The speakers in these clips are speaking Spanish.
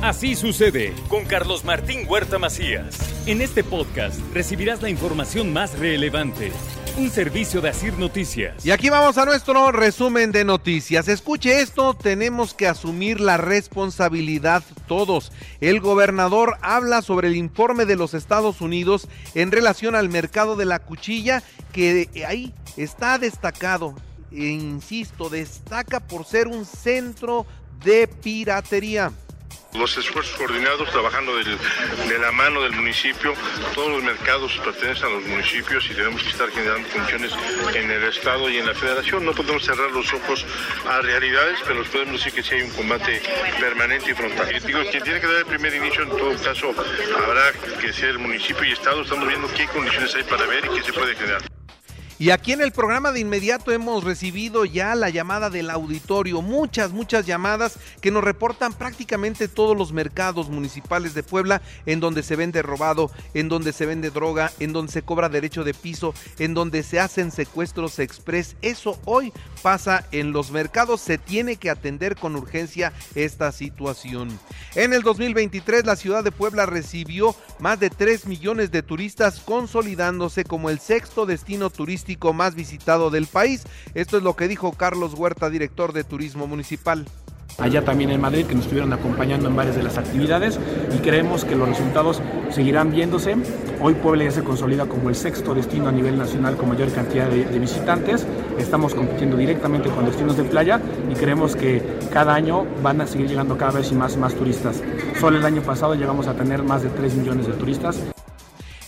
Así sucede con Carlos Martín Huerta Macías. En este podcast recibirás la información más relevante. Un servicio de Asir Noticias. Y aquí vamos a nuestro resumen de noticias. Escuche esto, tenemos que asumir la responsabilidad todos. El gobernador habla sobre el informe de los Estados Unidos en relación al mercado de la cuchilla que ahí está destacado. E insisto, destaca por ser un centro de piratería los esfuerzos coordinados trabajando de la mano del municipio. Todos los mercados pertenecen a los municipios y tenemos que estar generando funciones en el Estado y en la Federación. No podemos cerrar los ojos a realidades, pero podemos decir que sí hay un combate permanente y frontal. Y digo, quien tiene que dar el primer inicio, en todo caso, habrá que ser el municipio y Estado. Estamos viendo qué condiciones hay para ver y qué se puede generar. Y aquí en el programa de inmediato hemos recibido ya la llamada del auditorio, muchas, muchas llamadas que nos reportan prácticamente todos los mercados municipales de Puebla en donde se vende robado, en donde se vende droga, en donde se cobra derecho de piso, en donde se hacen secuestros express. Eso hoy pasa en los mercados, se tiene que atender con urgencia esta situación. En el 2023 la ciudad de Puebla recibió más de 3 millones de turistas consolidándose como el sexto destino turístico más visitado del país. Esto es lo que dijo Carlos Huerta, director de Turismo Municipal allá también en Madrid, que nos estuvieron acompañando en varias de las actividades y creemos que los resultados seguirán viéndose. Hoy Puebla ya se consolida como el sexto destino a nivel nacional con mayor cantidad de, visitantes. Estamos compitiendo directamente con destinos de playa y creemos que cada año van a seguir llegando cada vez más, más turistas. Solo el año pasado llegamos a tener más de 3 millones de turistas.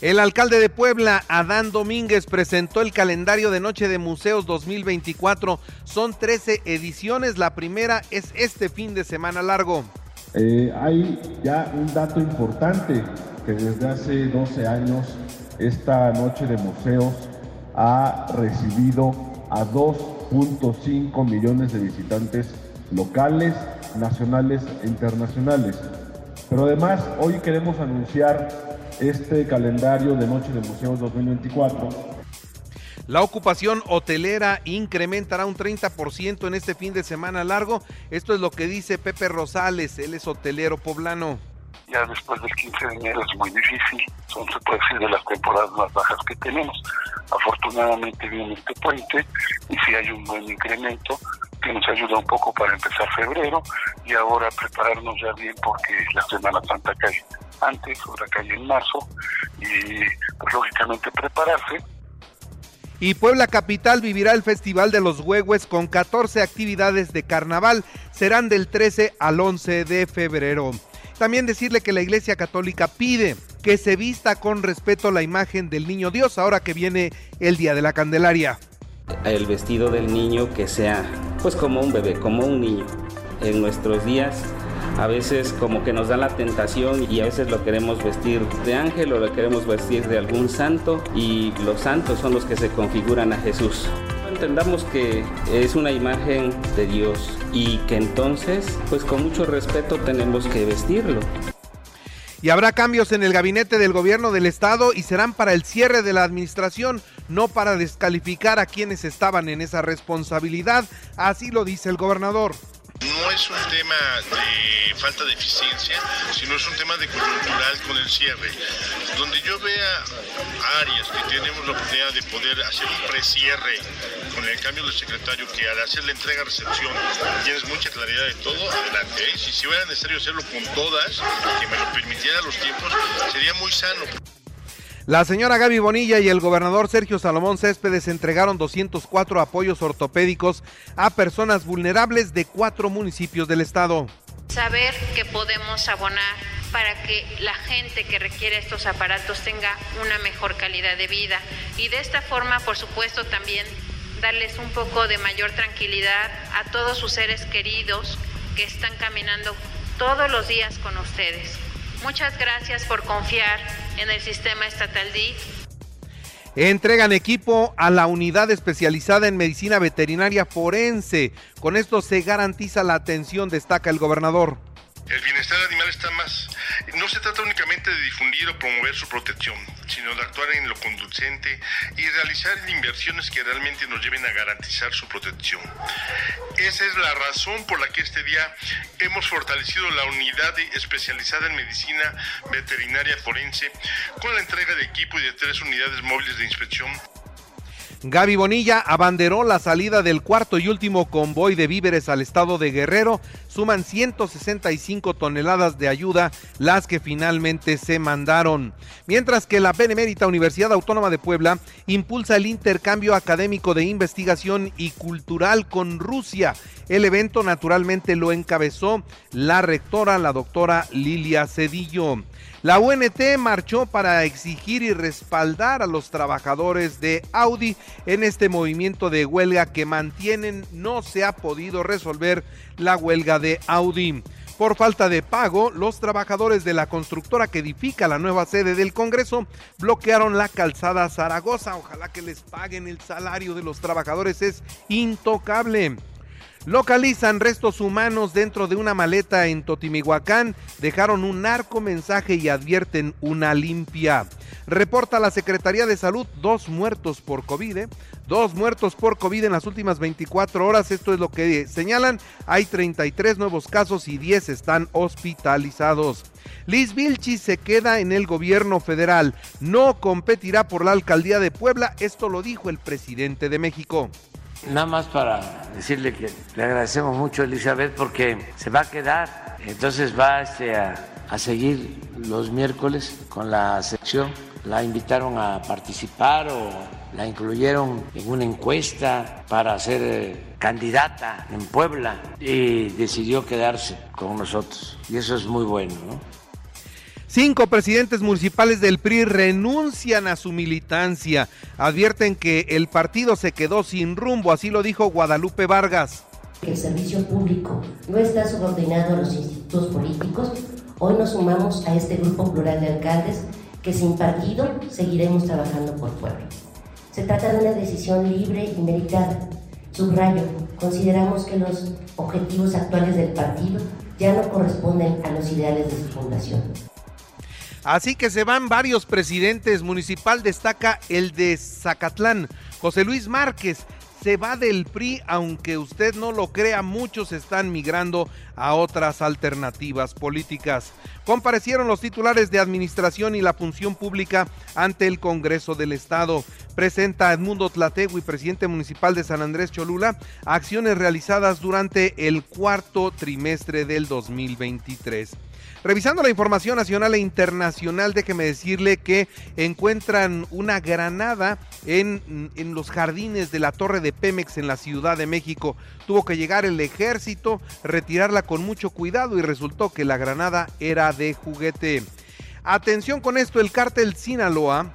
El alcalde de Puebla, Adán Domínguez, presentó el calendario de Noche de Museos 2024. Son 13 ediciones, la primera es este fin de semana largo. Eh, hay ya un dato importante que desde hace 12 años esta Noche de Museos ha recibido a 2.5 millones de visitantes locales, nacionales e internacionales. Pero además hoy queremos anunciar este calendario de Noche de Museos 2024. La ocupación hotelera incrementará un 30% en este fin de semana largo. Esto es lo que dice Pepe Rosales, él es hotelero poblano. Ya después del 15 de enero es muy difícil, son se puede decir de las temporadas más bajas que tenemos. Afortunadamente viene este puente y si hay un buen incremento que nos ayuda un poco para empezar febrero y ahora prepararnos ya bien porque la Semana Santa cae antes, ahora cae en marzo y pues, lógicamente prepararse. Y Puebla Capital vivirá el Festival de los Huehues con 14 actividades de carnaval. Serán del 13 al 11 de febrero. También decirle que la Iglesia Católica pide que se vista con respeto la imagen del Niño Dios ahora que viene el Día de la Candelaria. El vestido del niño que sea pues como un bebé, como un niño. En nuestros días a veces como que nos da la tentación y a veces lo queremos vestir de ángel o lo queremos vestir de algún santo y los santos son los que se configuran a Jesús. Entendamos que es una imagen de Dios y que entonces pues con mucho respeto tenemos que vestirlo. Y habrá cambios en el gabinete del gobierno del estado y serán para el cierre de la administración, no para descalificar a quienes estaban en esa responsabilidad, así lo dice el gobernador es un tema de falta de eficiencia, sino es un tema de coyuntural con el cierre. Donde yo vea áreas que tenemos la oportunidad de poder hacer un precierre con el cambio del secretario, que al hacer la entrega-recepción tienes mucha claridad de todo, adelante. ¿eh? Si, si fuera necesario hacerlo con todas, que me lo permitieran los tiempos, sería muy sano. La señora Gaby Bonilla y el gobernador Sergio Salomón Céspedes entregaron 204 apoyos ortopédicos a personas vulnerables de cuatro municipios del estado. Saber que podemos abonar para que la gente que requiere estos aparatos tenga una mejor calidad de vida y de esta forma, por supuesto, también darles un poco de mayor tranquilidad a todos sus seres queridos que están caminando todos los días con ustedes. Muchas gracias por confiar en el sistema estatal DIF. Entregan equipo a la unidad especializada en medicina veterinaria forense. Con esto se garantiza la atención, destaca el gobernador. El bienestar animal está más. No se trata únicamente de difundir o promover su protección, sino de actuar en lo conducente y realizar inversiones que realmente nos lleven a garantizar su protección. Esa es la razón por la que este día hemos fortalecido la unidad especializada en medicina veterinaria forense con la entrega de equipo y de tres unidades móviles de inspección Gaby Bonilla abanderó la salida del cuarto y último convoy de víveres al estado de Guerrero. Suman 165 toneladas de ayuda las que finalmente se mandaron. Mientras que la Benemérita Universidad Autónoma de Puebla impulsa el intercambio académico de investigación y cultural con Rusia. El evento naturalmente lo encabezó la rectora, la doctora Lilia Cedillo. La UNT marchó para exigir y respaldar a los trabajadores de Audi en este movimiento de huelga que mantienen. No se ha podido resolver la huelga de Audi. Por falta de pago, los trabajadores de la constructora que edifica la nueva sede del Congreso bloquearon la calzada Zaragoza. Ojalá que les paguen el salario de los trabajadores, es intocable. Localizan restos humanos dentro de una maleta en Totimihuacán, dejaron un narco mensaje y advierten una limpia. Reporta la Secretaría de Salud dos muertos por COVID, ¿eh? dos muertos por COVID en las últimas 24 horas, esto es lo que señalan, hay 33 nuevos casos y 10 están hospitalizados. Liz Vilchi se queda en el gobierno federal, no competirá por la alcaldía de Puebla, esto lo dijo el presidente de México. Nada más para decirle que le agradecemos mucho a Elizabeth porque se va a quedar, entonces va este, a, a seguir los miércoles con la sección. La invitaron a participar o la incluyeron en una encuesta para ser eh, candidata en Puebla y decidió quedarse con nosotros. Y eso es muy bueno, ¿no? Cinco presidentes municipales del PRI renuncian a su militancia. Advierten que el partido se quedó sin rumbo, así lo dijo Guadalupe Vargas. El servicio público no está subordinado a los institutos políticos. Hoy nos sumamos a este grupo plural de alcaldes que sin partido seguiremos trabajando por pueblo. Se trata de una decisión libre y meritada. Subrayo, consideramos que los objetivos actuales del partido ya no corresponden a los ideales de su fundación. Así que se van varios presidentes. Municipal destaca el de Zacatlán, José Luis Márquez. Se va del PRI, aunque usted no lo crea, muchos están migrando a otras alternativas políticas. Comparecieron los titulares de Administración y la Función Pública ante el Congreso del Estado. Presenta Edmundo Tlategui, presidente municipal de San Andrés Cholula, acciones realizadas durante el cuarto trimestre del 2023. Revisando la información nacional e internacional, déjeme decirle que encuentran una granada en, en, los jardines de la torre de Pemex en la Ciudad de México. Tuvo que llegar el ejército, retirarla con mucho cuidado y resultó que la granada era de juguete. Atención con esto, el cártel Sinaloa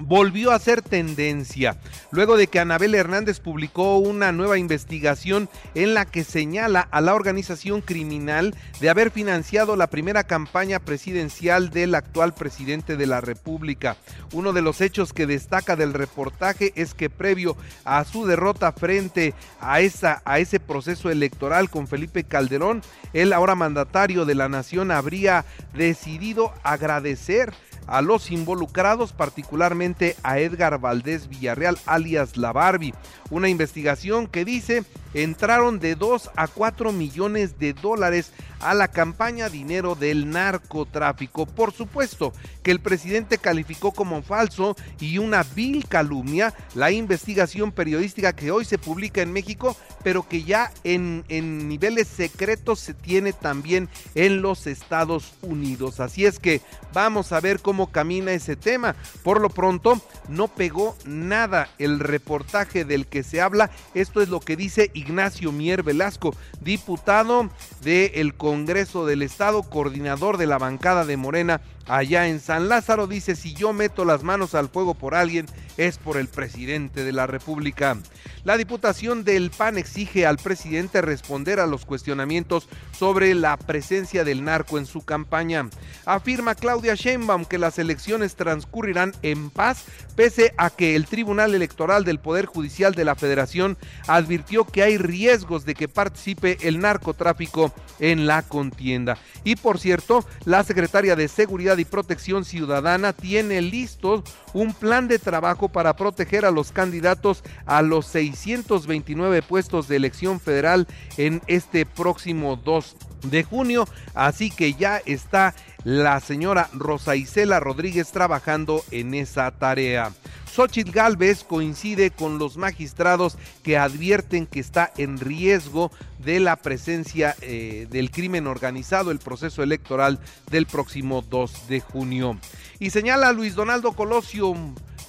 volvió a ser tendencia, luego de que Anabel Hernández publicó una nueva investigación en la que señala a la organización criminal de haber financiado la primera campaña presidencial del actual presidente de la República. Uno de los hechos que destaca del reportaje es que previo a su derrota frente a, esa, a ese proceso electoral con Felipe Calderón, el ahora mandatario de la nación habría decidido agradecer a los involucrados, particularmente a Edgar Valdés Villarreal, alias La Barbie. Una investigación que dice entraron de 2 a 4 millones de dólares a la campaña dinero del narcotráfico. Por supuesto que el presidente calificó como falso y una vil calumnia la investigación periodística que hoy se publica en México, pero que ya en, en niveles secretos se tiene también en los Estados Unidos. Así es que vamos a ver cómo camina ese tema. Por lo pronto, no pegó nada el reportaje del que se habla. Esto es lo que dice Ignacio Mier Velasco, diputado del Congreso del Estado, coordinador de la bancada de Morena allá en San Lázaro. Dice, si yo meto las manos al fuego por alguien, es por el presidente de la República. La Diputación del PAN exige al presidente responder a los cuestionamientos sobre la presencia del narco en su campaña. Afirma Claudia Sheinbaum que las elecciones transcurrirán en paz pese a que el Tribunal Electoral del Poder Judicial de la Federación advirtió que hay riesgos de que participe el narcotráfico en la contienda. Y por cierto, la secretaria de Seguridad y Protección Ciudadana tiene listo un plan de trabajo para proteger a los candidatos a los 629 puestos de elección federal en este próximo 2 de junio, así que ya está la señora Rosa Isela Rodríguez trabajando en esa tarea. Xochitl Galvez coincide con los magistrados que advierten que está en riesgo de la presencia eh, del crimen organizado, el proceso electoral del próximo 2 de junio. Y señala Luis Donaldo Colosio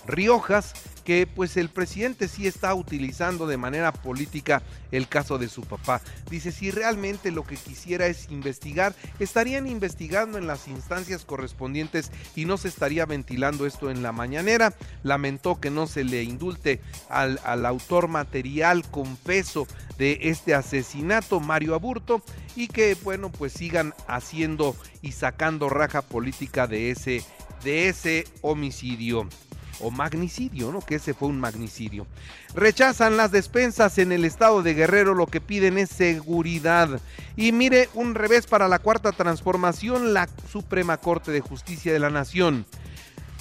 Riojas que pues el presidente sí está utilizando de manera política el caso de su papá. Dice, si realmente lo que quisiera es investigar, estarían investigando en las instancias correspondientes y no se estaría ventilando esto en la mañanera. Lamentó que no se le indulte al, autor material confeso de este asesinato, Mario Aburto, y que bueno, pues sigan haciendo y sacando raja política de ese, de ese homicidio o magnicidio, ¿no? Que ese fue un magnicidio. Rechazan las despensas en el estado de Guerrero, lo que piden es seguridad. Y mire, un revés para la cuarta transformación, la Suprema Corte de Justicia de la Nación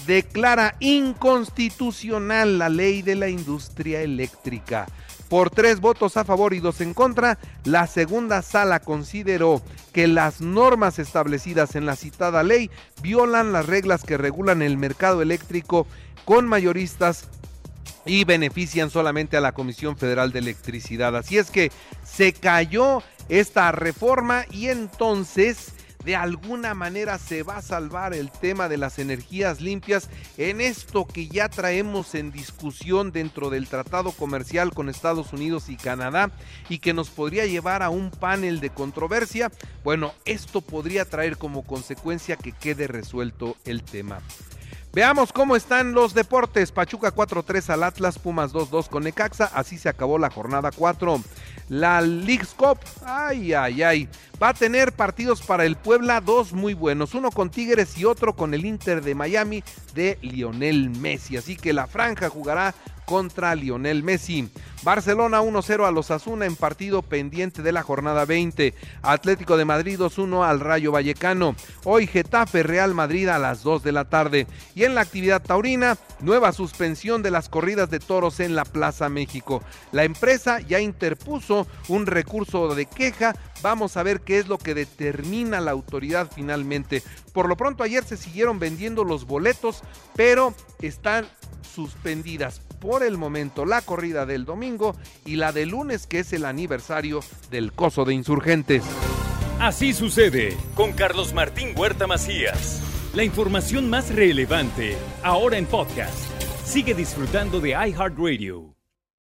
declara inconstitucional la ley de la industria eléctrica. Por tres votos a favor y dos en contra, la segunda sala consideró que las normas establecidas en la citada ley violan las reglas que regulan el mercado eléctrico con mayoristas y benefician solamente a la Comisión Federal de Electricidad. Así es que se cayó esta reforma y entonces de alguna manera se va a salvar el tema de las energías limpias en esto que ya traemos en discusión dentro del tratado comercial con Estados Unidos y Canadá y que nos podría llevar a un panel de controversia. Bueno, esto podría traer como consecuencia que quede resuelto el tema. Veamos cómo están los deportes. Pachuca 4-3 al Atlas, Pumas 2-2 con Necaxa. Así se acabó la jornada 4. La League's Cup, ay, ay, ay. Va a tener partidos para el Puebla, dos muy buenos. Uno con Tigres y otro con el Inter de Miami de Lionel Messi. Así que la franja jugará contra Lionel Messi. Barcelona 1-0 a los Asuna en partido pendiente de la jornada 20. Atlético de Madrid 2-1 al Rayo Vallecano. Hoy Getafe Real Madrid a las 2 de la tarde. Y en la actividad taurina, nueva suspensión de las corridas de toros en la Plaza México. La empresa ya interpuso un recurso de queja. Vamos a ver qué es lo que determina la autoridad finalmente. Por lo pronto ayer se siguieron vendiendo los boletos, pero están suspendidas por el momento la corrida del y la de lunes que es el aniversario del Coso de Insurgentes. Así sucede con Carlos Martín Huerta Macías. La información más relevante ahora en podcast. Sigue disfrutando de iHeartRadio.